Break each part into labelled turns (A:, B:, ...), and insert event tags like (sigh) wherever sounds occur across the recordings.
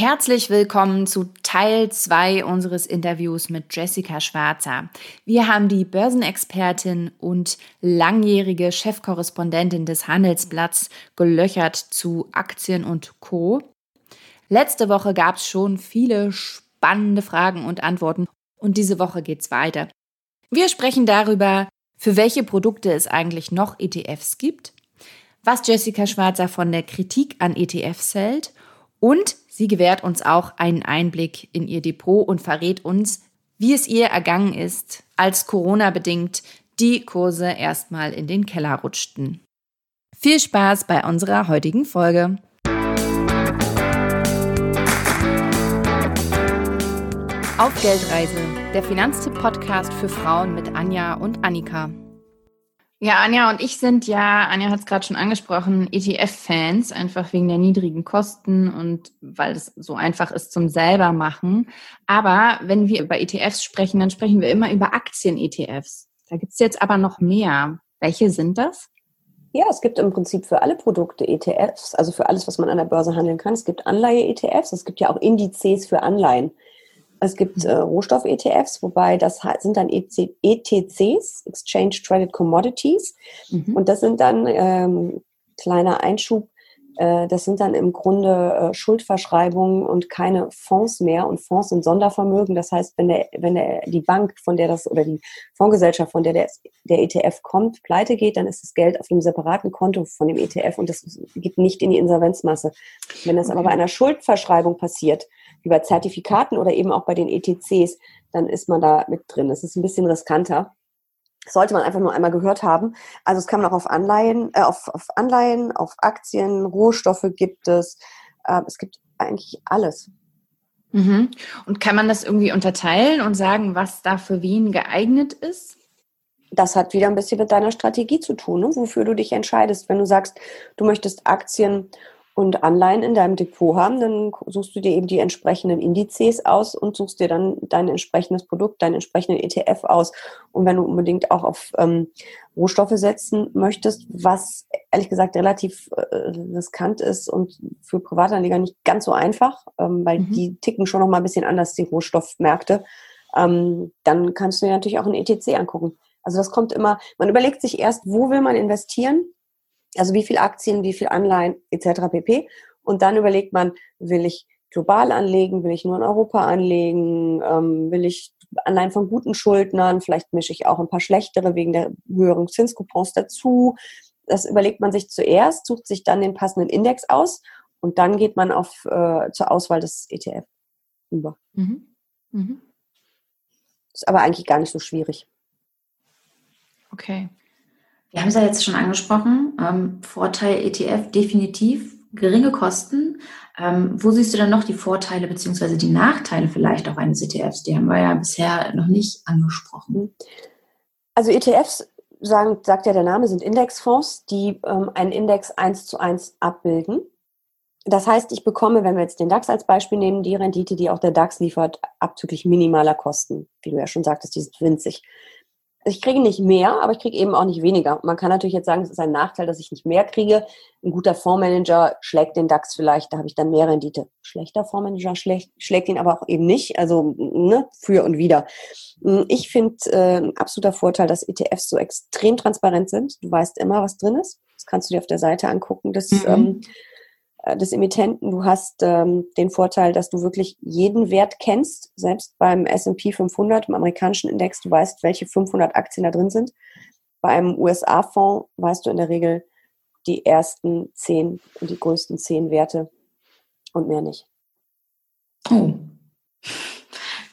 A: Herzlich willkommen zu Teil 2 unseres Interviews mit Jessica Schwarzer. Wir haben die Börsenexpertin und langjährige Chefkorrespondentin des Handelsblatts gelöchert zu Aktien und Co. Letzte Woche gab es schon viele spannende Fragen und Antworten und diese Woche geht's weiter. Wir sprechen darüber, für welche Produkte es eigentlich noch ETFs gibt, was Jessica Schwarzer von der Kritik an ETFs hält und Sie gewährt uns auch einen Einblick in ihr Depot und verrät uns, wie es ihr ergangen ist, als Corona-bedingt die Kurse erstmal in den Keller rutschten. Viel Spaß bei unserer heutigen Folge. Auf Geldreise, der Finanztipp-Podcast für Frauen mit Anja und Annika. Ja, Anja und ich sind ja, Anja hat es gerade schon angesprochen, ETF-Fans, einfach wegen der niedrigen Kosten und weil es so einfach ist zum selber machen. Aber wenn wir über ETFs sprechen, dann sprechen wir immer über Aktien-ETFs. Da gibt's jetzt aber noch mehr. Welche sind das?
B: Ja, es gibt im Prinzip für alle Produkte ETFs, also für alles, was man an der Börse handeln kann. Es gibt Anleihe-ETFs, es gibt ja auch Indizes für Anleihen. Es gibt äh, Rohstoff-ETFs, wobei das sind dann ETCs, Exchange Traded Commodities. Mhm. Und das sind dann, ähm, kleiner Einschub, äh, das sind dann im Grunde äh, Schuldverschreibungen und keine Fonds mehr. Und Fonds sind Sondervermögen. Das heißt, wenn, der, wenn der, die Bank, von der das oder die Fondsgesellschaft, von der der, der ETF kommt, pleite geht, dann ist das Geld auf einem separaten Konto von dem ETF und das geht nicht in die Insolvenzmasse. Wenn das okay. aber bei einer Schuldverschreibung passiert, wie bei Zertifikaten oder eben auch bei den ETCs, dann ist man da mit drin. Das ist ein bisschen riskanter. sollte man einfach nur einmal gehört haben. Also es kann man auch auf Anleihen, äh, auf, auf Anleihen, auf Aktien, Rohstoffe gibt es. Äh, es gibt eigentlich alles.
A: Mhm. Und kann man das irgendwie unterteilen und sagen, was da für wen geeignet ist?
B: Das hat wieder ein bisschen mit deiner Strategie zu tun, ne? wofür du dich entscheidest. Wenn du sagst, du möchtest Aktien und Anleihen in deinem Depot haben, dann suchst du dir eben die entsprechenden Indizes aus und suchst dir dann dein entsprechendes Produkt, deinen entsprechenden ETF aus. Und wenn du unbedingt auch auf ähm, Rohstoffe setzen möchtest, was ehrlich gesagt relativ äh, riskant ist und für Privatanleger nicht ganz so einfach, ähm, weil mhm. die ticken schon noch mal ein bisschen anders, die Rohstoffmärkte, ähm, dann kannst du dir natürlich auch ein ETC angucken. Also das kommt immer, man überlegt sich erst, wo will man investieren also wie viel Aktien, wie viel Anleihen etc. pp. Und dann überlegt man, will ich global anlegen, will ich nur in Europa anlegen, ähm, will ich Anleihen von guten Schuldnern, vielleicht mische ich auch ein paar schlechtere wegen der höheren Zinskupons dazu. Das überlegt man sich zuerst, sucht sich dann den passenden Index aus und dann geht man auf, äh, zur Auswahl des ETF über. Mhm. Mhm. Ist aber eigentlich gar nicht so schwierig.
A: Okay.
C: Wir haben es ja jetzt schon angesprochen. Ähm, Vorteil ETF definitiv geringe Kosten. Ähm, wo siehst du dann noch die Vorteile beziehungsweise die Nachteile vielleicht auch eines ETFs? Die haben wir ja bisher noch nicht angesprochen.
B: Also ETFs, sagen, sagt ja der Name, sind Indexfonds, die ähm, einen Index eins zu eins abbilden. Das heißt, ich bekomme, wenn wir jetzt den DAX als Beispiel nehmen, die Rendite, die auch der DAX liefert, abzüglich minimaler Kosten. Wie du ja schon sagtest, die sind winzig ich kriege nicht mehr, aber ich kriege eben auch nicht weniger. Man kann natürlich jetzt sagen, es ist ein Nachteil, dass ich nicht mehr kriege. Ein guter Fondsmanager schlägt den DAX vielleicht, da habe ich dann mehr Rendite. Schlechter Fondsmanager schlägt, schlägt ihn aber auch eben nicht, also ne, für und wieder. Ich finde äh, ein absoluter Vorteil, dass ETFs so extrem transparent sind. Du weißt immer, was drin ist. Das kannst du dir auf der Seite angucken. Das mhm. ähm, äh, des Emittenten. Du hast ähm, den Vorteil, dass du wirklich jeden Wert kennst, selbst beim S&P 500, im amerikanischen Index, du weißt, welche 500 Aktien da drin sind. Bei einem USA-Fonds weißt du in der Regel die ersten zehn und die größten zehn Werte und mehr nicht.
C: Oh.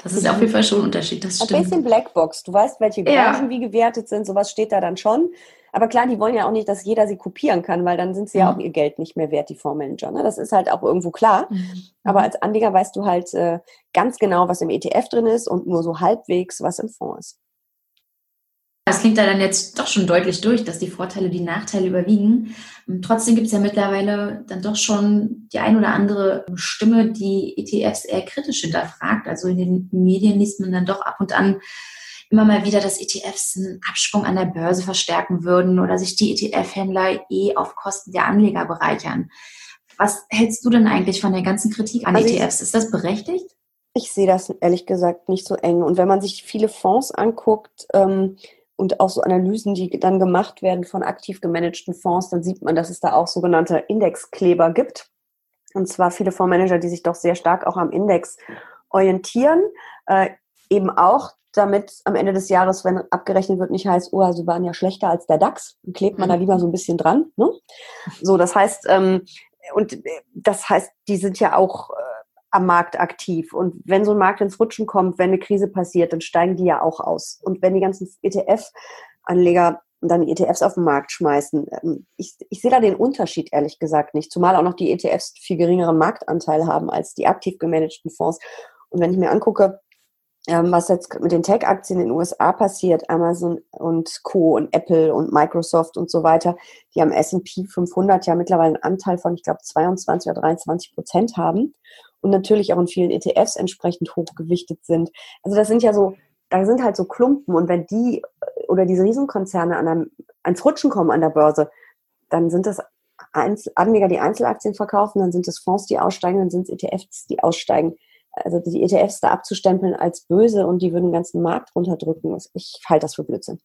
C: Das ist auf jeden Fall schon ein Unterschied. Das
B: stimmt. Ein bisschen Blackbox. Du weißt, welche Branchen ja. wie gewertet sind. Sowas steht da dann schon. Aber klar, die wollen ja auch nicht, dass jeder sie kopieren kann, weil dann sind sie ja, ja auch ihr Geld nicht mehr wert, die Fondsmanager. Ne? Das ist halt auch irgendwo klar. Mhm. Aber als Anleger weißt du halt äh, ganz genau, was im ETF drin ist und nur so halbwegs, was im Fonds ist.
C: Das klingt da dann jetzt doch schon deutlich durch, dass die Vorteile die Nachteile überwiegen. Trotzdem gibt es ja mittlerweile dann doch schon die ein oder andere Stimme, die ETFs eher kritisch hinterfragt. Also in den Medien liest man dann doch ab und an immer mal wieder, dass ETFs einen Absprung an der Börse verstärken würden oder sich die ETF-Händler eh auf Kosten der Anleger bereichern. Was hältst du denn eigentlich von der ganzen Kritik an also ETFs? Ist das berechtigt?
B: Ich sehe das ehrlich gesagt nicht so eng. Und wenn man sich viele Fonds anguckt ähm, und auch so Analysen, die dann gemacht werden von aktiv gemanagten Fonds, dann sieht man, dass es da auch sogenannte Indexkleber gibt. Und zwar viele Fondsmanager, die sich doch sehr stark auch am Index orientieren. Äh, eben auch damit am Ende des Jahres, wenn abgerechnet wird, nicht heißt, oh, sie waren ja schlechter als der DAX, dann klebt man da mhm. lieber so ein bisschen dran. Ne? So, das heißt, ähm, und das heißt, die sind ja auch äh, am Markt aktiv. Und wenn so ein Markt ins Rutschen kommt, wenn eine Krise passiert, dann steigen die ja auch aus. Und wenn die ganzen ETF-Anleger dann ETFs auf den Markt schmeißen, ähm, ich, ich sehe da den Unterschied ehrlich gesagt nicht. Zumal auch noch die ETFs viel geringeren Marktanteil haben als die aktiv gemanagten Fonds. Und wenn ich mir angucke, ähm, was jetzt mit den Tech-Aktien in den USA passiert, Amazon und Co. und Apple und Microsoft und so weiter, die am S&P 500 ja mittlerweile einen Anteil von, ich glaube, 22 oder 23 Prozent haben und natürlich auch in vielen ETFs entsprechend hochgewichtet sind. Also das sind ja so, da sind halt so Klumpen und wenn die äh, oder diese Riesenkonzerne an einem, ans Rutschen kommen an der Börse, dann sind das Einzel Anleger, die Einzelaktien verkaufen, dann sind es Fonds, die aussteigen, dann sind es ETFs, die aussteigen. Also die ETFs da abzustempeln als böse und die würden den ganzen Markt runterdrücken, ich halte das für Blödsinn.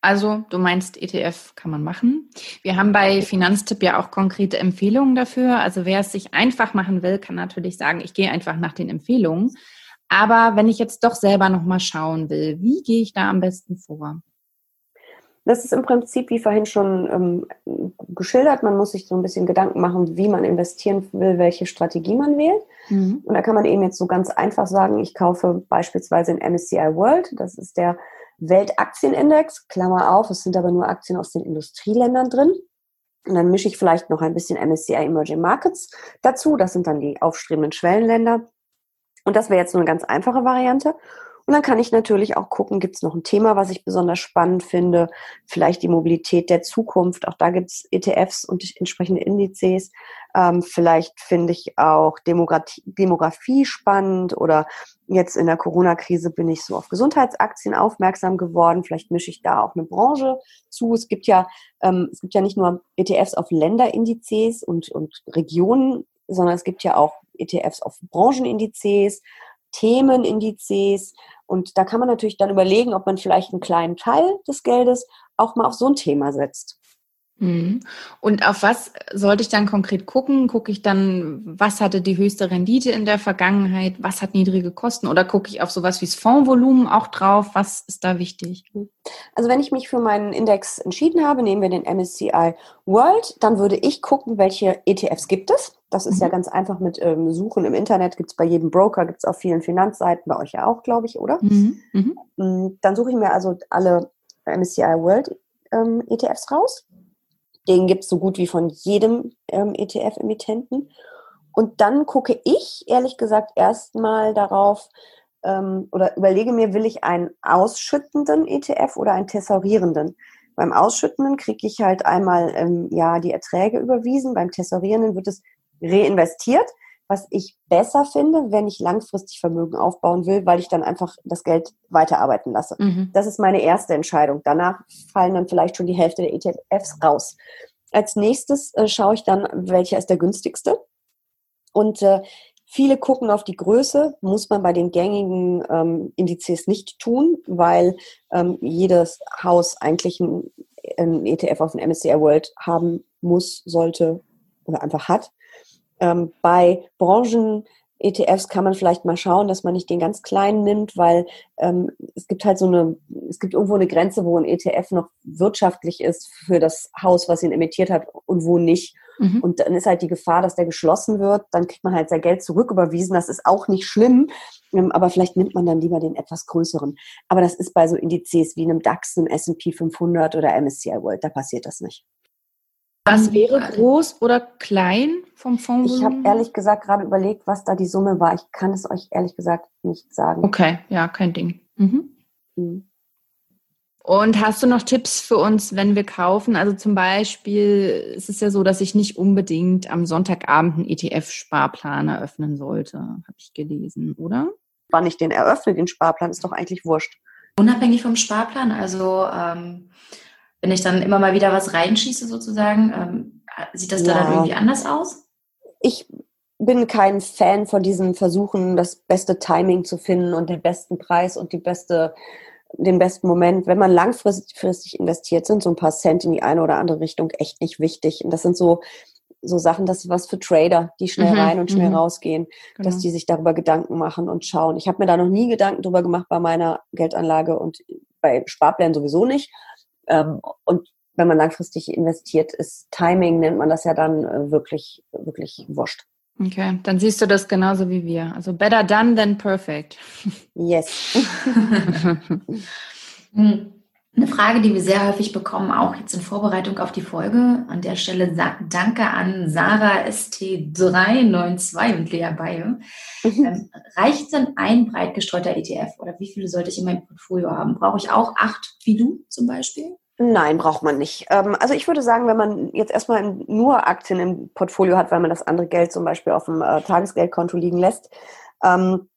A: Also du meinst, ETF kann man machen. Wir haben bei Finanztipp ja auch konkrete Empfehlungen dafür. Also wer es sich einfach machen will, kann natürlich sagen, ich gehe einfach nach den Empfehlungen. Aber wenn ich jetzt doch selber nochmal schauen will, wie gehe ich da am besten vor?
B: Das ist im Prinzip, wie vorhin schon ähm, geschildert, man muss sich so ein bisschen Gedanken machen, wie man investieren will, welche Strategie man wählt. Mhm. Und da kann man eben jetzt so ganz einfach sagen, ich kaufe beispielsweise in MSCI World, das ist der Weltaktienindex, Klammer auf, es sind aber nur Aktien aus den Industrieländern drin. Und dann mische ich vielleicht noch ein bisschen MSCI Emerging Markets dazu. Das sind dann die aufstrebenden Schwellenländer. Und das wäre jetzt so eine ganz einfache Variante. Und dann kann ich natürlich auch gucken, gibt es noch ein Thema, was ich besonders spannend finde, vielleicht die Mobilität der Zukunft. Auch da gibt es ETFs und entsprechende Indizes. Ähm, vielleicht finde ich auch Demografie, Demografie spannend oder jetzt in der Corona-Krise bin ich so auf Gesundheitsaktien aufmerksam geworden. Vielleicht mische ich da auch eine Branche zu. Es gibt ja, ähm, es gibt ja nicht nur ETFs auf Länderindizes und, und Regionen, sondern es gibt ja auch ETFs auf Branchenindizes, Themenindizes. Und da kann man natürlich dann überlegen, ob man vielleicht einen kleinen Teil des Geldes auch mal auf so ein Thema setzt.
A: Mhm. Und auf was sollte ich dann konkret gucken? Gucke ich dann, was hatte die höchste Rendite in der Vergangenheit? Was hat niedrige Kosten? Oder gucke ich auf sowas wie das Fondsvolumen auch drauf? Was ist da wichtig?
B: Also wenn ich mich für meinen Index entschieden habe, nehmen wir den MSCI World, dann würde ich gucken, welche ETFs gibt es. Das ist mhm. ja ganz einfach mit ähm, Suchen im Internet, gibt es bei jedem Broker, gibt es auf vielen Finanzseiten, bei euch ja auch, glaube ich, oder? Mhm. Mhm. Mm, dann suche ich mir also alle MSCI World ähm, ETFs raus den gibt es so gut wie von jedem ähm, ETF-Emittenten. Und dann gucke ich, ehrlich gesagt, erstmal darauf ähm, oder überlege mir, will ich einen ausschüttenden ETF oder einen tesorierenden? Beim Ausschüttenden kriege ich halt einmal ähm, ja die Erträge überwiesen, beim Tesorierenden wird es reinvestiert was ich besser finde, wenn ich langfristig Vermögen aufbauen will, weil ich dann einfach das Geld weiterarbeiten lasse. Mhm. Das ist meine erste Entscheidung. Danach fallen dann vielleicht schon die Hälfte der ETFs raus. Als nächstes äh, schaue ich dann, welcher ist der günstigste. Und äh, viele gucken auf die Größe, muss man bei den gängigen ähm, Indizes nicht tun, weil ähm, jedes Haus eigentlich ein, ein ETF auf dem MSCI World haben muss, sollte oder einfach hat. Ähm, bei Branchen ETFs kann man vielleicht mal schauen, dass man nicht den ganz kleinen nimmt, weil ähm, es gibt halt so eine, es gibt irgendwo eine Grenze, wo ein ETF noch wirtschaftlich ist für das Haus, was ihn emittiert hat und wo nicht. Mhm. Und dann ist halt die Gefahr, dass der geschlossen wird, dann kriegt man halt sein Geld zurücküberwiesen. Das ist auch nicht schlimm, ähm, aber vielleicht nimmt man dann lieber den etwas größeren. Aber das ist bei so Indizes wie einem DAX, einem S&P 500 oder MSCI World, da passiert das nicht.
A: Was wäre groß oder klein vom Fonds?
B: Ich habe ehrlich gesagt gerade überlegt, was da die Summe war. Ich kann es euch ehrlich gesagt nicht sagen.
A: Okay, ja, kein Ding. Mhm. Mhm. Und hast du noch Tipps für uns, wenn wir kaufen? Also zum Beispiel ist es ja so, dass ich nicht unbedingt am Sonntagabend einen ETF-Sparplan eröffnen sollte, habe ich gelesen, oder?
B: Wann ich den eröffne, den Sparplan, ist doch eigentlich wurscht.
C: Unabhängig vom Sparplan, also ähm, wenn ich dann immer mal wieder was reinschieße sozusagen, ähm, Sieht das ja. da dann irgendwie anders aus?
B: Ich bin kein Fan von diesen Versuchen, das beste Timing zu finden und den besten Preis und die beste, den besten Moment. Wenn man langfristig investiert, sind so ein paar Cent in die eine oder andere Richtung echt nicht wichtig. Und das sind so, so Sachen, das ist was für Trader, die schnell mhm, rein und schnell mhm. rausgehen, genau. dass die sich darüber Gedanken machen und schauen. Ich habe mir da noch nie Gedanken drüber gemacht bei meiner Geldanlage und bei Sparplänen sowieso nicht. Ähm, und wenn man langfristig investiert, ist Timing, nennt man das ja dann äh, wirklich, wirklich wurscht.
A: Okay, dann siehst du das genauso wie wir. Also better done than perfect.
B: Yes. (laughs) (laughs) (laughs)
C: Hm. Eine Frage, die wir sehr häufig bekommen, auch jetzt in Vorbereitung auf die Folge. An der Stelle danke an Sarah ST392 und Lea Baye. Mhm. Ähm, reicht denn ein breit gestreuter ETF oder wie viele sollte ich in meinem Portfolio haben? Brauche ich auch acht wie du zum Beispiel?
B: Nein, braucht man nicht. Ähm, also ich würde sagen, wenn man jetzt erstmal nur Aktien im Portfolio hat, weil man das andere Geld zum Beispiel auf dem äh, Tagesgeldkonto liegen lässt, ähm,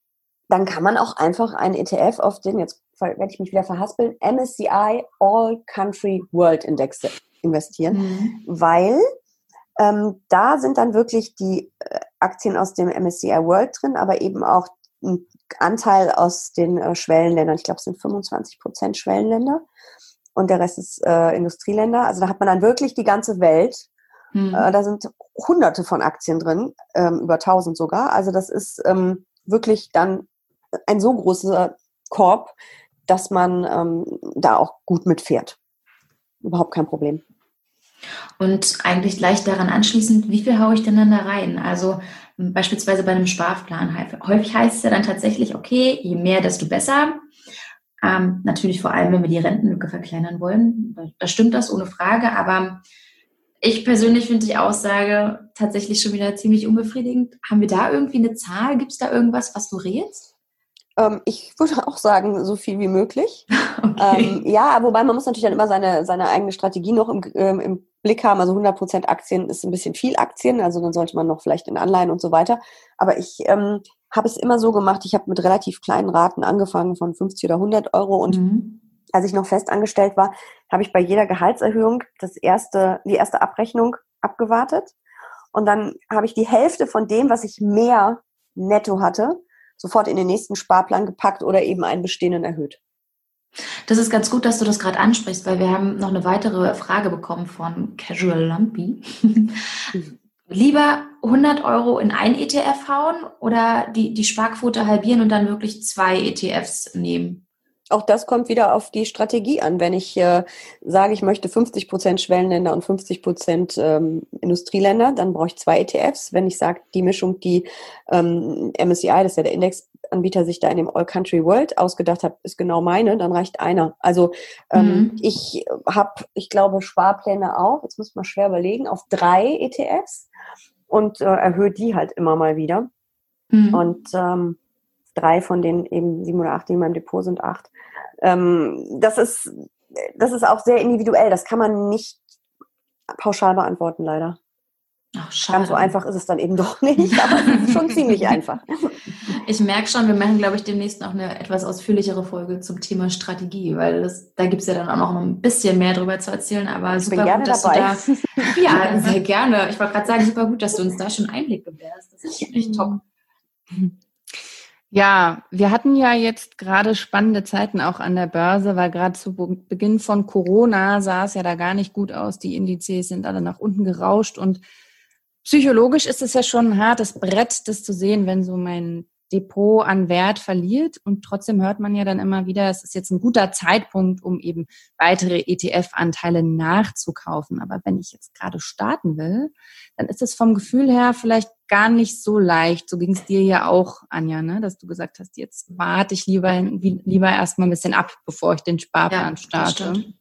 B: dann kann man auch einfach einen ETF auf den, jetzt werde ich mich wieder verhaspeln, MSCI All Country World Index investieren, mhm. weil ähm, da sind dann wirklich die äh, Aktien aus dem MSCI World drin, aber eben auch ein Anteil aus den äh, Schwellenländern. Ich glaube, es sind 25 Prozent Schwellenländer und der Rest ist äh, Industrieländer. Also da hat man dann wirklich die ganze Welt. Mhm. Äh, da sind hunderte von Aktien drin, ähm, über tausend sogar. Also das ist ähm, wirklich dann ein so großer Korb, dass man ähm, da auch gut mitfährt. Überhaupt kein Problem.
C: Und eigentlich gleich daran anschließend, wie viel haue ich denn dann da rein? Also beispielsweise bei einem Sparplan. Häufig heißt es ja dann tatsächlich, okay, je mehr, desto besser. Ähm, natürlich vor allem, wenn wir die Rentenlücke verkleinern wollen. Da stimmt das ohne Frage. Aber ich persönlich finde die Aussage tatsächlich schon wieder ziemlich unbefriedigend. Haben wir da irgendwie eine Zahl? Gibt es da irgendwas, was du rätst?
B: Ähm, ich würde auch sagen, so viel wie möglich. (laughs) Okay. Ähm, ja, wobei man muss natürlich dann immer seine, seine eigene Strategie noch im, ähm, im Blick haben. Also 100% Aktien ist ein bisschen viel Aktien, also dann sollte man noch vielleicht in Anleihen und so weiter. Aber ich ähm, habe es immer so gemacht, ich habe mit relativ kleinen Raten angefangen von 50 oder 100 Euro und mhm. als ich noch fest angestellt war, habe ich bei jeder Gehaltserhöhung das erste, die erste Abrechnung abgewartet und dann habe ich die Hälfte von dem, was ich mehr netto hatte, sofort in den nächsten Sparplan gepackt oder eben einen bestehenden erhöht.
C: Das ist ganz gut, dass du das gerade ansprichst, weil wir haben noch eine weitere Frage bekommen von Casual Lumpy. Mhm. Lieber 100 Euro in ein ETF hauen oder die, die Sparquote halbieren und dann wirklich zwei ETFs nehmen?
B: Auch das kommt wieder auf die Strategie an. Wenn ich äh, sage, ich möchte 50 Prozent Schwellenländer und 50 Prozent ähm, Industrieländer, dann brauche ich zwei ETFs. Wenn ich sage, die Mischung, die ähm, MSCI, das ist ja der Indexanbieter, sich da in dem All Country World ausgedacht hat, ist genau meine, dann reicht einer. Also ähm, mhm. ich habe, ich glaube, Sparpläne auch, jetzt muss man schwer überlegen, auf drei ETFs und äh, erhöht die halt immer mal wieder. Mhm. Und ähm, drei von denen eben sieben oder acht, die in meinem Depot sind, acht. Ähm, das ist, das ist auch sehr individuell. Das kann man nicht pauschal beantworten, leider. Ach, schade. Ganz so einfach ist es dann eben doch nicht, (laughs) aber es ist schon ziemlich (laughs) einfach.
C: Ich merke schon, wir machen, glaube ich, demnächst noch eine etwas ausführlichere Folge zum Thema Strategie, weil das, da gibt es ja dann auch noch ein bisschen mehr drüber zu erzählen, aber
B: ich super gut, dass dabei.
C: du da. Ja, (laughs) sehr gerne. Ich wollte gerade sagen, super gut, dass du uns da schon Einblick gewährst. Das ist wirklich top.
A: Ja, wir hatten ja jetzt gerade spannende Zeiten auch an der Börse, weil gerade zu Beginn von Corona sah es ja da gar nicht gut aus. Die Indizes sind alle nach unten gerauscht und psychologisch ist es ja schon ein hartes Brett, das zu sehen, wenn so mein Depot an Wert verliert. Und trotzdem hört man ja dann immer wieder, es ist jetzt ein guter Zeitpunkt, um eben weitere ETF-Anteile nachzukaufen. Aber wenn ich jetzt gerade starten will, dann ist es vom Gefühl her vielleicht gar nicht so leicht. So ging es dir ja auch, Anja, ne? dass du gesagt hast, jetzt warte ich lieber, lieber erstmal ein bisschen ab, bevor ich den Sparplan ja, starte.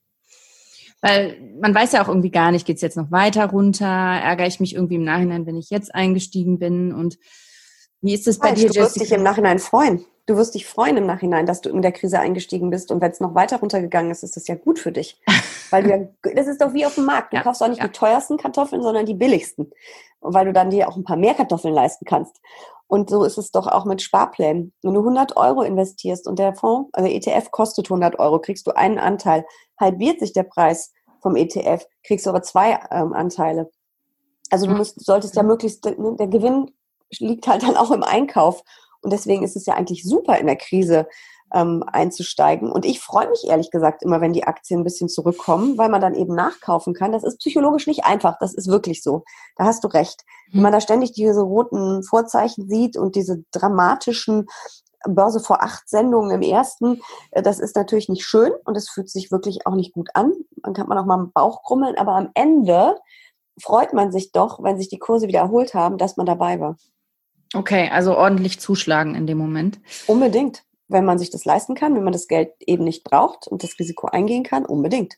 A: Weil man weiß ja auch irgendwie gar nicht, geht es jetzt noch weiter runter, ärgere ich mich irgendwie im Nachhinein, wenn ich jetzt eingestiegen bin und wie ist es bei dir,
B: Du wirst dich im Nachhinein freuen. Du wirst dich freuen im Nachhinein, dass du in der Krise eingestiegen bist. Und wenn es noch weiter runtergegangen ist, ist das ja gut für dich. (laughs) Weil du das ist doch wie auf dem Markt. Du ja, kaufst auch nicht ja. die teuersten Kartoffeln, sondern die billigsten. Weil du dann dir auch ein paar mehr Kartoffeln leisten kannst. Und so ist es doch auch mit Sparplänen. Wenn du 100 Euro investierst und der Fonds, also ETF kostet 100 Euro, kriegst du einen Anteil. Halbiert sich der Preis vom ETF, kriegst du aber zwei ähm, Anteile. Also du musst, solltest ja möglichst, ne, der Gewinn liegt halt dann auch im Einkauf. Und deswegen ist es ja eigentlich super in der Krise ähm, einzusteigen. Und ich freue mich ehrlich gesagt immer, wenn die Aktien ein bisschen zurückkommen, weil man dann eben nachkaufen kann. Das ist psychologisch nicht einfach. Das ist wirklich so. Da hast du recht. Wenn mhm. man da ständig diese roten Vorzeichen sieht und diese dramatischen Börse vor acht Sendungen im ersten, äh, das ist natürlich nicht schön und es fühlt sich wirklich auch nicht gut an. Man kann man auch mal im Bauch krummeln, aber am Ende freut man sich doch, wenn sich die Kurse wiederholt haben, dass man dabei war.
A: Okay, also ordentlich zuschlagen in dem Moment.
B: Unbedingt. Wenn man sich das leisten kann, wenn man das Geld eben nicht braucht und das Risiko eingehen kann, unbedingt.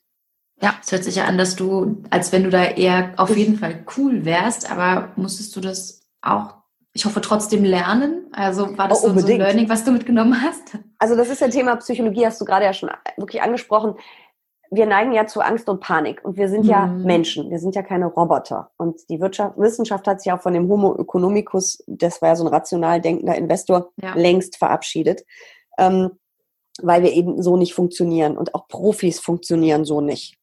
C: Ja, es hört sich ja an, dass du, als wenn du da eher auf jeden Fall cool wärst, aber musstest du das auch, ich hoffe, trotzdem lernen? Also war das oh, so ein Learning, was du mitgenommen hast?
B: Also das ist ein Thema Psychologie, hast du gerade ja schon wirklich angesprochen wir neigen ja zu Angst und Panik und wir sind mhm. ja Menschen, wir sind ja keine Roboter. Und die Wirtschaft, Wissenschaft hat sich auch von dem Homo economicus, das war ja so ein rational denkender Investor, ja. längst verabschiedet, ähm, weil wir eben so nicht funktionieren und auch Profis funktionieren so nicht.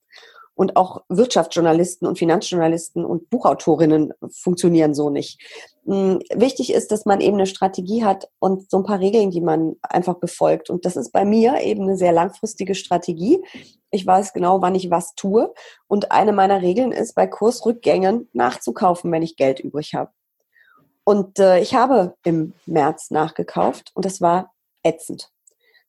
B: Und auch Wirtschaftsjournalisten und Finanzjournalisten und Buchautorinnen funktionieren so nicht. Hm, wichtig ist, dass man eben eine Strategie hat und so ein paar Regeln, die man einfach befolgt. Und das ist bei mir eben eine sehr langfristige Strategie. Ich weiß genau, wann ich was tue. Und eine meiner Regeln ist, bei Kursrückgängen nachzukaufen, wenn ich Geld übrig habe. Und äh, ich habe im März nachgekauft und das war ätzend.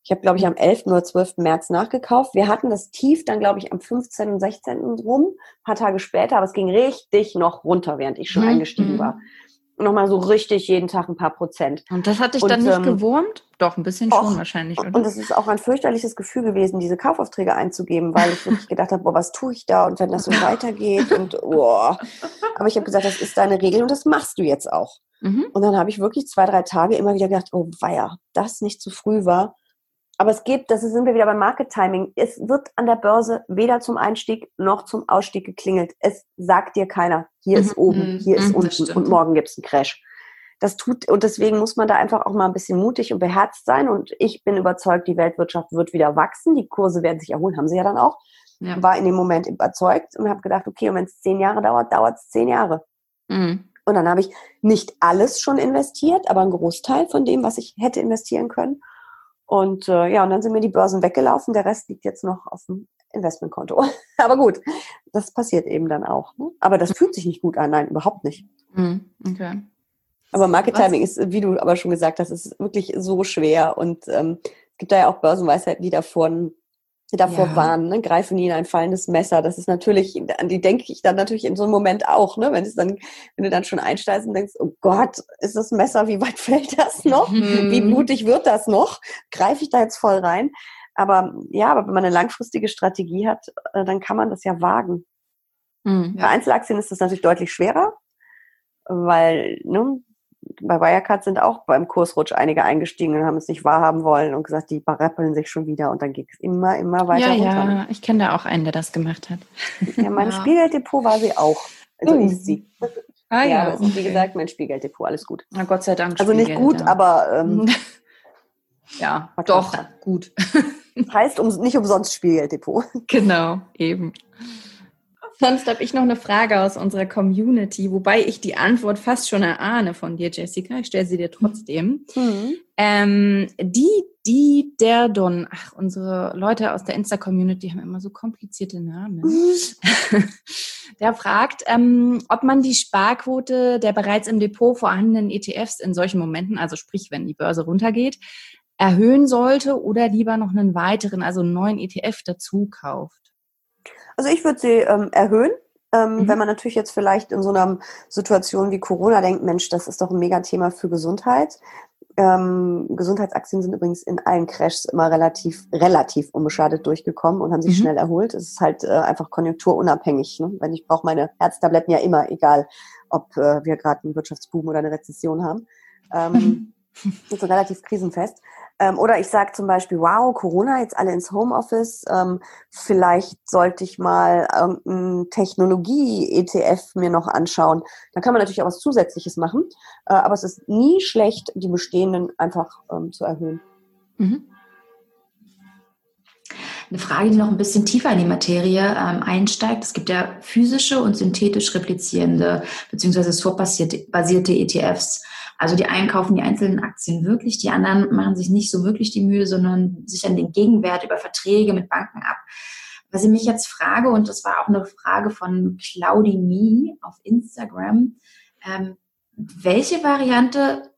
B: Ich habe, glaube ich, am 11. oder 12. März nachgekauft. Wir hatten das Tief dann, glaube ich, am 15. und 16. rum, ein paar Tage später, aber es ging richtig noch runter, während ich schon mhm. eingestiegen mhm. war. Nochmal so richtig jeden Tag ein paar Prozent.
A: Und das hat dich und, dann nicht ähm, gewurmt? Doch, ein bisschen schon wahrscheinlich.
B: Oder? Und es ist auch ein fürchterliches Gefühl gewesen, diese Kaufaufträge einzugeben, weil ich wirklich gedacht habe, boah, was tue ich da? Und wenn das so (laughs) weitergeht und boah. Aber ich habe gesagt, das ist deine Regel und das machst du jetzt auch. Mhm. Und dann habe ich wirklich zwei, drei Tage immer wieder gedacht, oh weia, das nicht zu früh war. Aber es gibt, das sind wir wieder beim Market Timing. Es wird an der Börse weder zum Einstieg noch zum Ausstieg geklingelt. Es sagt dir keiner, hier mhm. ist oben, mhm. hier mhm. ist unten und morgen gibt es einen Crash. Das tut, und deswegen muss man da einfach auch mal ein bisschen mutig und beherzt sein. Und ich bin überzeugt, die Weltwirtschaft wird wieder wachsen. Die Kurse werden sich erholen, haben sie ja dann auch. Ja. War in dem Moment überzeugt und habe gedacht, okay, und wenn es zehn Jahre dauert, dauert es zehn Jahre. Mhm. Und dann habe ich nicht alles schon investiert, aber einen Großteil von dem, was ich hätte investieren können. Und äh, ja, und dann sind mir die Börsen weggelaufen. Der Rest liegt jetzt noch auf dem Investmentkonto. (laughs) aber gut, das passiert eben dann auch. Ne? Aber das fühlt sich nicht gut an. Nein, überhaupt nicht. Mhm, okay. Aber Market Timing ist, wie du aber schon gesagt hast, ist wirklich so schwer. Und ähm, es gibt da ja auch Börsenweisheiten, die davon davor ja. warnen, ne? greifen nie in ein fallendes Messer. Das ist natürlich, an die denke ich dann natürlich in so einem Moment auch, ne? Wenn es dann, wenn du dann schon einsteigst und denkst, oh Gott, ist das Messer, wie weit (laughs) fällt das noch? Mhm. Wie blutig wird das noch? Greife ich da jetzt voll rein? Aber ja, aber wenn man eine langfristige Strategie hat, äh, dann kann man das ja wagen. Mhm, ja. Bei Einzelaktien ist das natürlich deutlich schwerer, weil ne, bei Wirecard sind auch beim Kursrutsch einige eingestiegen und haben es nicht wahrhaben wollen und gesagt, die berappeln sich schon wieder und dann geht es immer, immer weiter
A: ja, runter. Ja, ich kenne da auch einen, der das gemacht hat.
B: Ja, mein (laughs) ja. Spiegelgelddepot war sie auch. Also mhm. ist sie. Ah, ja, ja das okay. ist wie gesagt mein Spiegelgelddepot, alles gut.
A: Na Gott sei Dank.
B: Also nicht gut, ja. aber ähm, (laughs)
A: ja, doch, gut.
B: heißt um, nicht umsonst Spielgelddepot. (laughs)
A: Genau, eben. Sonst habe ich noch eine Frage aus unserer Community, wobei ich die Antwort fast schon erahne von dir, Jessica. Ich stelle sie dir trotzdem. Mhm. Ähm, die, die, der Don, ach, unsere Leute aus der Insta-Community haben immer so komplizierte Namen. Mhm. (laughs) der fragt, ähm, ob man die Sparquote der bereits im Depot vorhandenen ETFs in solchen Momenten, also sprich, wenn die Börse runtergeht, erhöhen sollte oder lieber noch einen weiteren, also einen neuen ETF dazu kauft.
B: Also ich würde sie ähm, erhöhen. Ähm, mhm. Wenn man natürlich jetzt vielleicht in so einer Situation wie Corona denkt, Mensch, das ist doch ein Megathema für Gesundheit. Ähm, Gesundheitsaktien sind übrigens in allen Crashs immer relativ, relativ unbeschadet durchgekommen und haben sich mhm. schnell erholt. Es ist halt äh, einfach konjunkturunabhängig. Ne? Wenn ich brauche meine Herztabletten ja immer, egal ob äh, wir gerade einen Wirtschaftsboom oder eine Rezession haben. Ähm, so relativ krisenfest. Ähm, oder ich sage zum Beispiel, wow, Corona, jetzt alle ins Homeoffice, ähm, vielleicht sollte ich mal irgendein Technologie-ETF mir noch anschauen. Da kann man natürlich auch was Zusätzliches machen, äh, aber es ist nie schlecht, die bestehenden einfach ähm, zu erhöhen. Mhm.
C: Eine Frage, die noch ein bisschen tiefer in die Materie ähm, einsteigt. Es gibt ja physische und synthetisch replizierende beziehungsweise swap-basierte ETFs. Also die einen kaufen die einzelnen Aktien wirklich, die anderen machen sich nicht so wirklich die Mühe, sondern sichern den Gegenwert über Verträge mit Banken ab. Was ich mich jetzt frage, und das war auch eine Frage von Claudie Me auf Instagram, ähm, welche Variante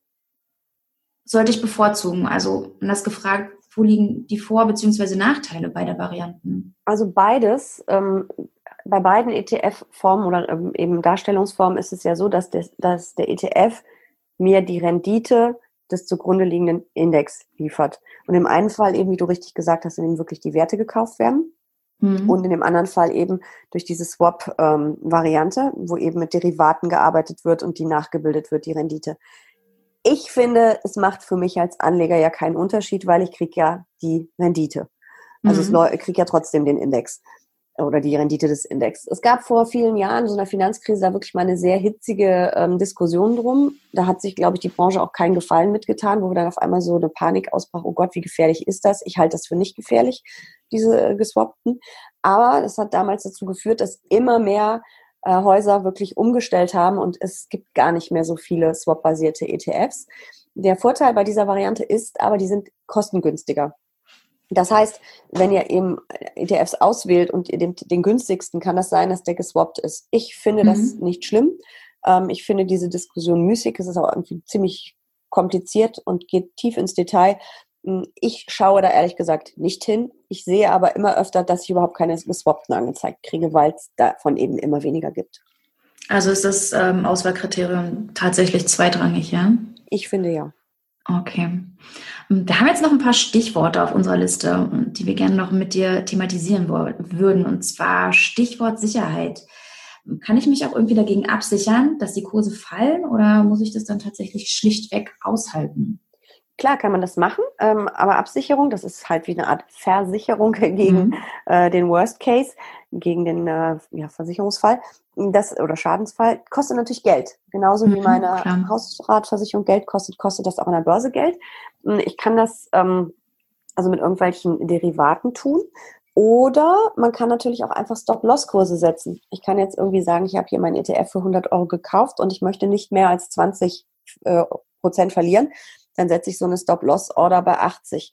C: sollte ich bevorzugen? Also, und das gefragt, wo liegen die Vor- bzw. Nachteile beider Varianten?
B: Also beides. Ähm, bei beiden ETF-Formen oder ähm, eben Darstellungsformen ist es ja so, dass, des, dass der ETF mir die Rendite des zugrunde liegenden Index liefert. Und im einen Fall eben, wie du richtig gesagt hast, indem wirklich die Werte gekauft werden. Mhm. Und in dem anderen Fall eben durch diese Swap-Variante, ähm, wo eben mit Derivaten gearbeitet wird und die nachgebildet wird, die Rendite. Ich finde, es macht für mich als Anleger ja keinen Unterschied, weil ich kriege ja die Rendite. Also mhm. ich kriege ja trotzdem den Index oder die Rendite des Index. Es gab vor vielen Jahren, so einer Finanzkrise, da wirklich mal eine sehr hitzige ähm, Diskussion drum. Da hat sich, glaube ich, die Branche auch keinen Gefallen mitgetan, wo wir dann auf einmal so eine Panik ausbrach, oh Gott, wie gefährlich ist das? Ich halte das für nicht gefährlich, diese äh, geswappten. Aber das hat damals dazu geführt, dass immer mehr äh, Häuser wirklich umgestellt haben und es gibt gar nicht mehr so viele swap-basierte ETFs. Der Vorteil bei dieser Variante ist aber, die sind kostengünstiger. Das heißt, wenn ihr eben ETFs auswählt und ihr den, den günstigsten, kann das sein, dass der geswappt ist. Ich finde mhm. das nicht schlimm. Ähm, ich finde diese Diskussion müßig. Es ist aber irgendwie ziemlich kompliziert und geht tief ins Detail. Hm, ich schaue da ehrlich gesagt nicht hin. Ich sehe aber immer öfter, dass ich überhaupt keine geswappten angezeigt kriege, weil es davon eben immer weniger gibt.
C: Also ist das ähm, Auswahlkriterium tatsächlich zweitrangig, ja?
B: Ich finde ja.
C: Okay. Wir haben jetzt noch ein paar Stichworte auf unserer Liste, die wir gerne noch mit dir thematisieren würden. Und zwar Stichwort Sicherheit. Kann ich mich auch irgendwie dagegen absichern, dass die Kurse fallen oder muss ich das dann tatsächlich schlichtweg aushalten?
B: Klar kann man das machen, ähm, aber Absicherung, das ist halt wie eine Art Versicherung (laughs) gegen mhm. äh, den Worst Case, gegen den äh, ja, Versicherungsfall das, oder Schadensfall, kostet natürlich Geld. Genauso mhm, wie meine klar. Hausratversicherung Geld kostet, kostet das auch an der Börse Geld. Hm, ich kann das ähm, also mit irgendwelchen Derivaten tun. Oder man kann natürlich auch einfach Stop-Loss-Kurse setzen. Ich kann jetzt irgendwie sagen, ich habe hier mein ETF für 100 Euro gekauft und ich möchte nicht mehr als 20 äh, Prozent verlieren dann setze ich so eine Stop-Loss-Order bei 80.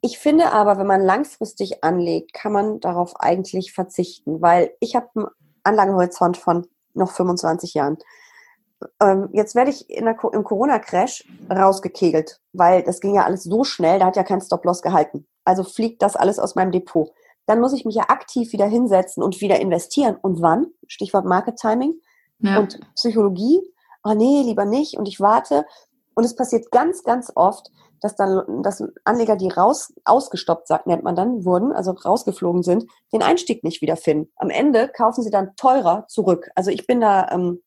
B: Ich finde aber, wenn man langfristig anlegt, kann man darauf eigentlich verzichten, weil ich habe einen Anlagehorizont von noch 25 Jahren. Ähm, jetzt werde ich in der, im Corona-Crash rausgekegelt, weil das ging ja alles so schnell, da hat ja kein Stop-Loss gehalten. Also fliegt das alles aus meinem Depot. Dann muss ich mich ja aktiv wieder hinsetzen und wieder investieren. Und wann? Stichwort Market Timing ja. und Psychologie. Ah oh nee, lieber nicht. Und ich warte. Und es passiert ganz, ganz oft, dass dann dass Anleger, die raus ausgestoppt, sagt, nennt man dann, wurden, also rausgeflogen sind, den Einstieg nicht wiederfinden. Am Ende kaufen sie dann teurer zurück. Also ich bin da ähm,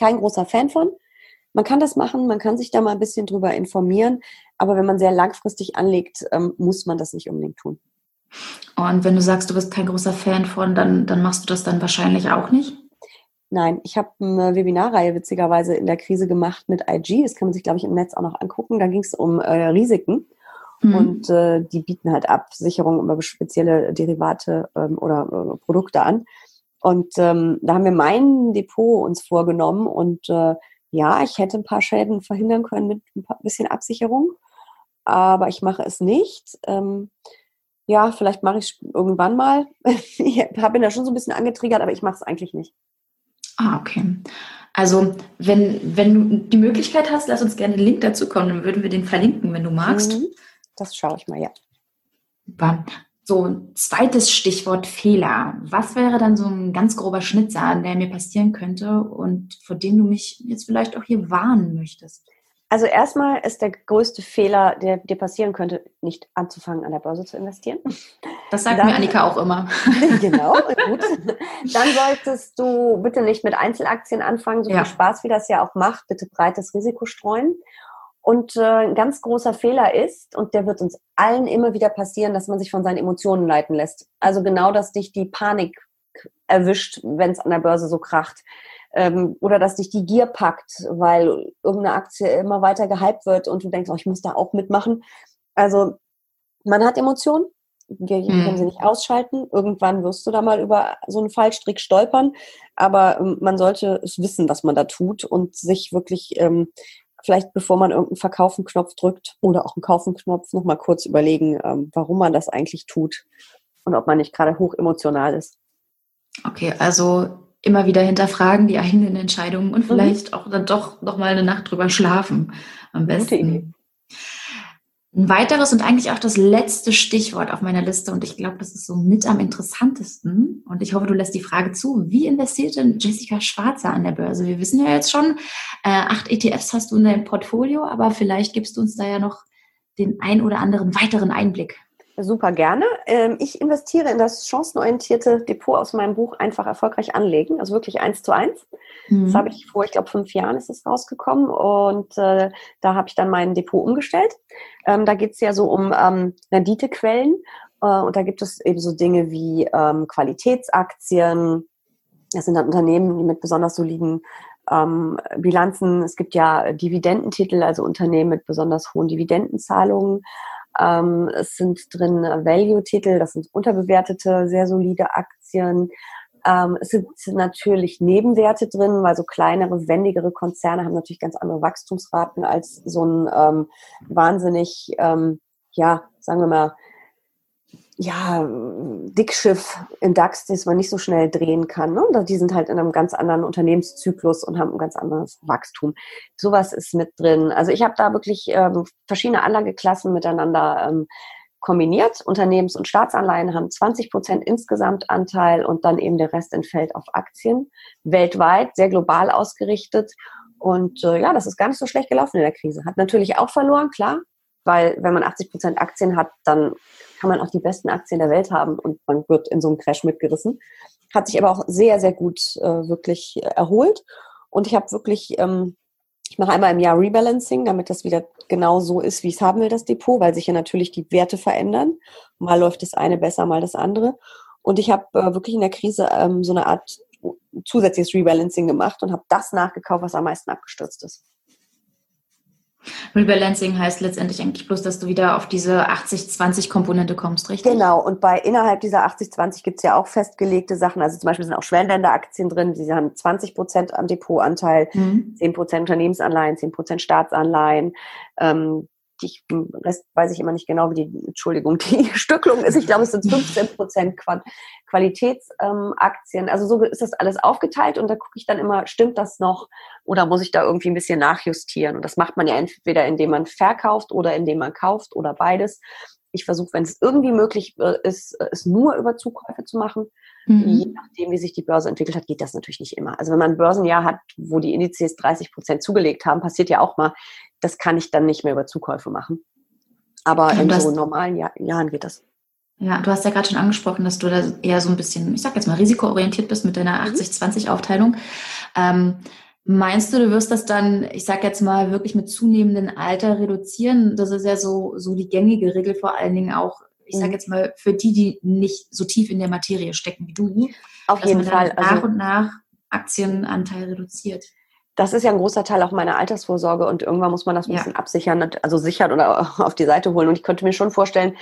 B: kein großer Fan von. Man kann das machen, man kann sich da mal ein bisschen drüber informieren, aber wenn man sehr langfristig anlegt, ähm, muss man das nicht unbedingt tun.
C: Und wenn du sagst, du bist kein großer Fan von, dann, dann machst du das dann wahrscheinlich auch nicht?
B: Nein, ich habe eine Webinarreihe witzigerweise in der Krise gemacht mit IG. Das kann man sich, glaube ich, im Netz auch noch angucken. Da ging es um äh, Risiken. Mhm. Und äh, die bieten halt Absicherung über spezielle Derivate ähm, oder äh, Produkte an. Und ähm, da haben wir mein Depot uns vorgenommen. Und äh, ja, ich hätte ein paar Schäden verhindern können mit ein paar, bisschen Absicherung. Aber ich mache es nicht. Ähm, ja, vielleicht mache ich es irgendwann mal. (laughs) ich habe ihn da schon so ein bisschen angetriggert, aber ich mache es eigentlich nicht.
C: Ah, okay. Also, wenn, wenn du die Möglichkeit hast, lass uns gerne den Link dazu kommen, dann würden wir den verlinken, wenn du magst. Mhm.
B: Das schaue ich mal, ja.
C: Super. So, zweites Stichwort Fehler. Was wäre dann so ein ganz grober Schnitzer, der mir passieren könnte und vor dem du mich jetzt vielleicht auch hier warnen möchtest?
B: Also erstmal ist der größte Fehler, der dir passieren könnte, nicht anzufangen, an der Börse zu investieren.
C: Das sagt Dann, mir Annika auch immer. (laughs)
B: genau, (laughs) gut. Dann solltest du bitte nicht mit Einzelaktien anfangen, so ja. viel Spaß wie das ja auch macht, bitte breites Risiko streuen. Und äh, ein ganz großer Fehler ist, und der wird uns allen immer wieder passieren, dass man sich von seinen Emotionen leiten lässt. Also genau, dass dich die Panik erwischt, wenn es an der Börse so kracht ähm, oder dass dich die Gier packt, weil irgendeine Aktie immer weiter gehypt wird und du denkst, oh, ich muss da auch mitmachen. Also man hat Emotionen, Wir mhm. können sie nicht ausschalten. Irgendwann wirst du da mal über so einen Fallstrick stolpern. Aber ähm, man sollte es wissen, was man da tut und sich wirklich ähm, vielleicht, bevor man irgendeinen Verkaufen-Knopf drückt oder auch einen Kaufen-Knopf, nochmal kurz überlegen, ähm, warum man das eigentlich tut und ob man nicht gerade hoch emotional ist.
C: Okay, also immer wieder hinterfragen die eigenen Entscheidungen und mhm. vielleicht mhm. auch dann doch nochmal eine Nacht drüber schlafen. Am besten. Ein weiteres und eigentlich auch das letzte Stichwort auf meiner Liste und ich glaube, das ist so mit am interessantesten und ich hoffe, du lässt die Frage zu. Wie investiert denn Jessica Schwarzer an der Börse? Wir wissen ja jetzt schon, äh, acht ETFs hast du in deinem Portfolio, aber vielleicht gibst du uns da ja noch den ein oder anderen weiteren Einblick.
B: Super gerne. Ähm, ich investiere in das chancenorientierte Depot aus meinem Buch Einfach erfolgreich anlegen, also wirklich eins zu eins. Mhm. Das habe ich vor, ich glaube, fünf Jahren ist es rausgekommen und äh, da habe ich dann mein Depot umgestellt. Ähm, da geht es ja so um ähm, Renditequellen äh, und da gibt es eben so Dinge wie ähm, Qualitätsaktien. Das sind dann Unternehmen, die mit besonders soliden ähm, Bilanzen. Es gibt ja Dividendentitel, also Unternehmen mit besonders hohen Dividendenzahlungen. Ähm, es sind drin Value-Titel, das sind unterbewertete, sehr solide Aktien. Ähm, es sind natürlich Nebenwerte drin, weil so kleinere, wendigere Konzerne haben natürlich ganz andere Wachstumsraten als so ein ähm, wahnsinnig, ähm, ja, sagen wir mal, ja, Dickschiff in DAX, das man nicht so schnell drehen kann. Ne? Die sind halt in einem ganz anderen Unternehmenszyklus und haben ein ganz anderes Wachstum. Sowas ist mit drin. Also ich habe da wirklich ähm, verschiedene Anlageklassen miteinander ähm, kombiniert. Unternehmens- und Staatsanleihen haben 20 Prozent insgesamt Anteil und dann eben der Rest entfällt auf Aktien. Weltweit, sehr global ausgerichtet. Und äh, ja, das ist gar nicht so schlecht gelaufen in der Krise. Hat natürlich auch verloren, klar, weil wenn man 80 Prozent Aktien hat, dann kann man auch die besten Aktien der Welt haben und man wird in so einem Crash mitgerissen. Hat sich aber auch sehr, sehr gut äh, wirklich erholt. Und ich habe wirklich, ähm, ich mache einmal im Jahr Rebalancing, damit das wieder genau so ist, wie ich es haben will, das Depot, weil sich ja natürlich die Werte verändern. Mal läuft das eine besser, mal das andere. Und ich habe äh, wirklich in der Krise ähm, so eine Art zusätzliches Rebalancing gemacht und habe das nachgekauft, was am meisten abgestürzt ist.
C: Rebalancing heißt letztendlich eigentlich bloß, dass du wieder auf diese 80-20-Komponente kommst, richtig?
B: Genau, und bei innerhalb dieser 80-20 gibt es ja auch festgelegte Sachen. Also zum Beispiel sind auch Schwellenländeraktien drin, die haben 20 Prozent am Depotanteil, mhm. 10 Prozent Unternehmensanleihen, 10 Prozent Staatsanleihen. Ähm, ich, Rest weiß ich immer nicht genau, wie die, Entschuldigung, die (laughs) Stücklung ist. Ich glaube, es sind 15 Prozent Qualitätsaktien. Ähm, also so ist das alles aufgeteilt und da gucke ich dann immer, stimmt das noch oder muss ich da irgendwie ein bisschen nachjustieren? Und das macht man ja entweder, indem man verkauft oder indem man kauft oder beides. Ich versuche, wenn es irgendwie möglich äh, ist, äh, es nur über Zukäufe zu machen. Mhm. Je nachdem, wie sich die Börse entwickelt hat, geht das natürlich nicht immer. Also wenn man ein Börsenjahr hat, wo die Indizes 30 Prozent zugelegt haben, passiert ja auch mal, das kann ich dann nicht mehr über Zukäufe machen. Aber in so normalen Jahr, Jahren geht das.
C: Ja, du hast ja gerade schon angesprochen, dass du da eher so ein bisschen, ich sag jetzt mal, risikoorientiert bist mit deiner 80-20-Aufteilung. Mhm. Ähm, meinst du, du wirst das dann, ich sag jetzt mal, wirklich mit zunehmendem Alter reduzieren? Das ist ja so, so die gängige Regel, vor allen Dingen auch, ich sag mhm. jetzt mal, für die, die nicht so tief in der Materie stecken wie du.
B: Auf jeden Fall.
C: Nach also, und nach Aktienanteil reduziert
B: das ist ja ein großer Teil auch meiner Altersvorsorge und irgendwann muss man das ein ja. bisschen absichern, also sichern oder (laughs) auf die Seite holen. Und ich könnte mir schon vorstellen,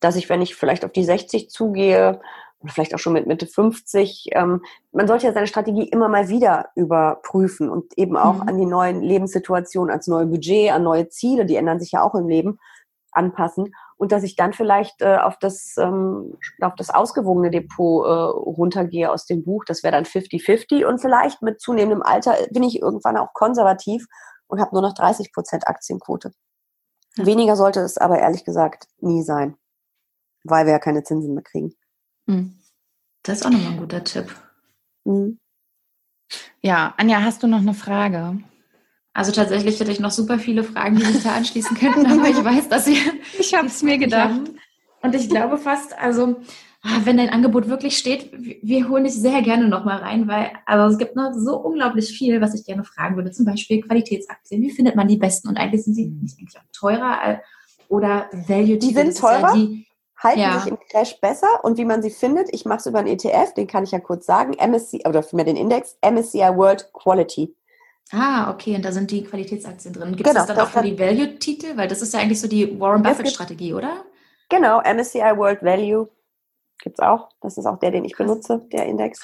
B: dass ich, wenn ich vielleicht auf die 60 zugehe, oder vielleicht auch schon mit Mitte 50, ähm, man sollte ja seine Strategie immer mal wieder überprüfen und eben auch mhm. an die neuen Lebenssituationen, ans neue Budget, an neue Ziele, die ändern sich ja auch im Leben, anpassen und dass ich dann vielleicht äh, auf, das, ähm, auf das ausgewogene Depot äh, runtergehe aus dem Buch. Das wäre dann 50-50 und vielleicht mit zunehmendem Alter bin ich irgendwann auch konservativ und habe nur noch 30 Prozent Aktienquote. Ja. Weniger sollte es aber ehrlich gesagt nie sein, weil wir ja keine Zinsen mehr kriegen.
C: Hm. Das ist auch nochmal ein guter Tipp. Mhm.
A: Ja, Anja, hast du noch eine Frage?
C: Also tatsächlich hätte ich noch super viele Fragen, die sich da anschließen könnten, aber ich weiß, dass ihr.
A: Ich habe es mir gedacht.
C: Und ich glaube fast, also ah, wenn dein Angebot wirklich steht, wir holen dich sehr gerne nochmal rein, weil also es gibt noch so unglaublich viel, was ich gerne fragen würde. Zum Beispiel Qualitätsaktien. Wie findet man die besten? Und eigentlich sind sie nicht eigentlich auch teurer oder Value
B: Die sind teurer. Ja die, halten ja. sich im Crash besser und wie man sie findet, ich mache es über einen ETF, den kann ich ja kurz sagen, MSCI, oder vielmehr den Index, MSCI World Quality.
C: Ah, okay, und da sind die Qualitätsaktien drin. Gibt es genau, das dann auch für die Value-Titel? Weil das ist ja eigentlich so die Warren Buffett-Strategie, oder?
B: Genau, MSCI World Value gibt es auch. Das ist auch der, den ich benutze, der Index.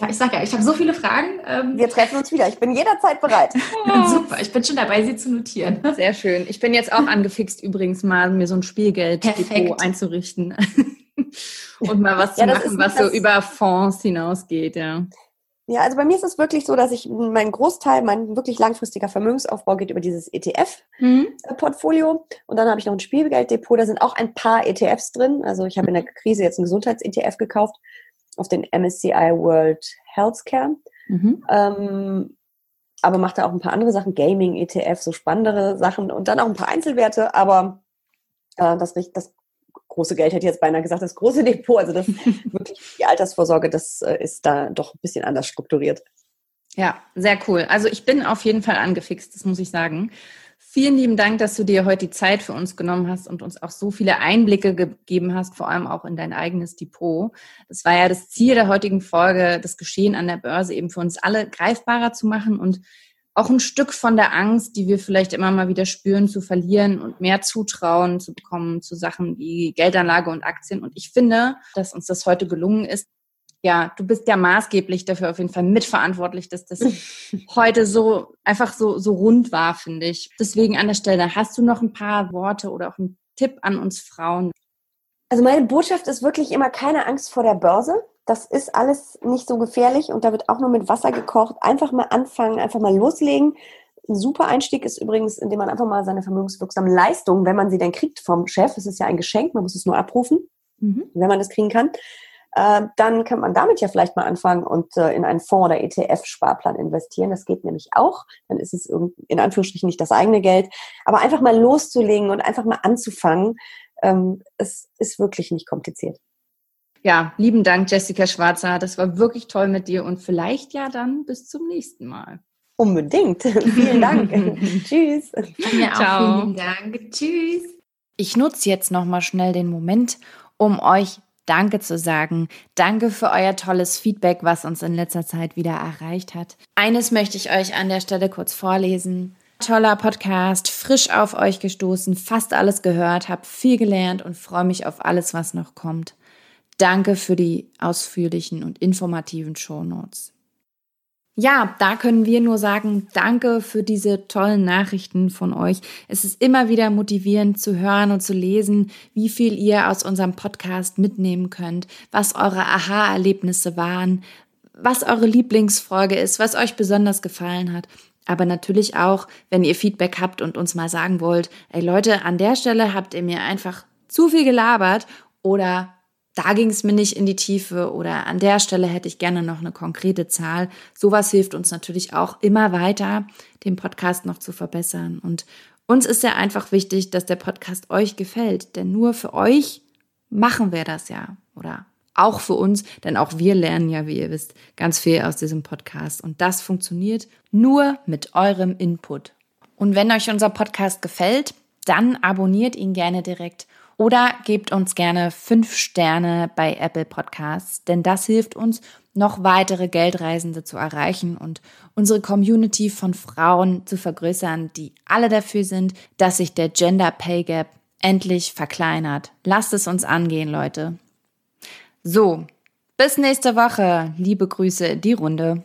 C: Ja, ich sage ja, ich habe so viele Fragen.
B: Ähm Wir treffen uns wieder. Ich bin jederzeit bereit. (laughs)
C: Super, ich bin schon dabei, sie zu notieren. (laughs)
A: Sehr schön. Ich bin jetzt auch angefixt, übrigens mal mir so ein Spielgeld-Depot einzurichten. (laughs) Und mal was ja, zu machen, was so über Fonds hinausgeht, ja.
B: Ja, also bei mir ist es wirklich so, dass ich mein Großteil, mein wirklich langfristiger Vermögensaufbau geht über dieses ETF-Portfolio. Mhm. Und dann habe ich noch ein Spielgelddepot, da sind auch ein paar ETFs drin. Also ich habe in der Krise jetzt ein Gesundheits-ETF gekauft auf den MSCI World Healthcare. Mhm. Ähm, aber macht da auch ein paar andere Sachen, Gaming, ETF, so spannendere Sachen und dann auch ein paar Einzelwerte. Aber äh, das, das große Geld hätte ich jetzt beinahe gesagt, das große Depot, also das (laughs) wirklich die Altersvorsorge, das äh, ist da doch ein bisschen anders strukturiert.
A: Ja, sehr cool. Also ich bin auf jeden Fall angefixt, das muss ich sagen. Vielen lieben Dank, dass du dir heute die Zeit für uns genommen hast und uns auch so viele Einblicke gegeben hast, vor allem auch in dein eigenes Depot. Das war ja das Ziel der heutigen Folge, das Geschehen an der Börse eben für uns alle greifbarer zu machen und auch ein Stück von der Angst, die wir vielleicht immer mal wieder spüren, zu verlieren und mehr Zutrauen zu bekommen zu Sachen wie Geldanlage und Aktien. Und ich finde, dass uns das heute gelungen ist. Ja, du bist ja maßgeblich dafür auf jeden Fall mitverantwortlich, dass das (laughs) heute so einfach so, so rund war, finde ich. Deswegen an der Stelle, hast du noch ein paar Worte oder auch einen Tipp an uns Frauen?
B: Also meine Botschaft ist wirklich immer keine Angst vor der Börse. Das ist alles nicht so gefährlich und da wird auch nur mit Wasser gekocht. Einfach mal anfangen, einfach mal loslegen. Ein super Einstieg ist übrigens, indem man einfach mal seine vermögenswirksamen Leistungen, wenn man sie denn kriegt vom Chef, es ist ja ein Geschenk, man muss es nur abrufen, mhm. wenn man es kriegen kann, äh, dann kann man damit ja vielleicht mal anfangen und äh, in einen Fonds oder ETF-Sparplan investieren. Das geht nämlich auch. Dann ist es in Anführungsstrichen nicht das eigene Geld. Aber einfach mal loszulegen und einfach mal anzufangen, ähm, es ist wirklich nicht kompliziert.
A: Ja, lieben Dank, Jessica Schwarzer. Das war wirklich toll mit dir und vielleicht ja dann bis zum nächsten Mal.
B: Unbedingt. (laughs) vielen Dank. (laughs) Tschüss.
C: Ja, Ciao. vielen Dank. Tschüss.
A: Ich nutze jetzt nochmal schnell den Moment, um euch Danke zu sagen. Danke für euer tolles Feedback, was uns in letzter Zeit wieder erreicht hat. Eines möchte ich euch an der Stelle kurz vorlesen. Toller Podcast, frisch auf euch gestoßen, fast alles gehört, habe viel gelernt und freue mich auf alles, was noch kommt. Danke für die ausführlichen und informativen Shownotes. Ja, da können wir nur sagen, danke für diese tollen Nachrichten von euch. Es ist immer wieder motivierend zu hören und zu lesen, wie viel ihr aus unserem Podcast mitnehmen könnt, was eure Aha-Erlebnisse waren, was eure Lieblingsfolge ist, was euch besonders gefallen hat. Aber natürlich auch, wenn ihr Feedback habt und uns mal sagen wollt, ey Leute, an der Stelle habt ihr mir einfach zu viel gelabert oder da ging es mir nicht in die Tiefe oder an der Stelle hätte ich gerne noch eine konkrete Zahl. Sowas hilft uns natürlich auch immer weiter, den Podcast noch zu verbessern. Und uns ist ja einfach wichtig, dass der Podcast euch gefällt, denn nur für euch machen wir das ja oder auch für uns, denn auch wir lernen ja, wie ihr wisst, ganz viel aus diesem Podcast. Und das funktioniert nur mit eurem Input. Und wenn euch unser Podcast gefällt, dann abonniert ihn gerne direkt oder gebt uns gerne fünf Sterne bei Apple Podcasts, denn das hilft uns, noch weitere Geldreisende zu erreichen und unsere Community von Frauen zu vergrößern, die alle dafür sind, dass sich der Gender Pay Gap endlich verkleinert. Lasst es uns angehen, Leute. So, bis nächste Woche. Liebe Grüße, die Runde.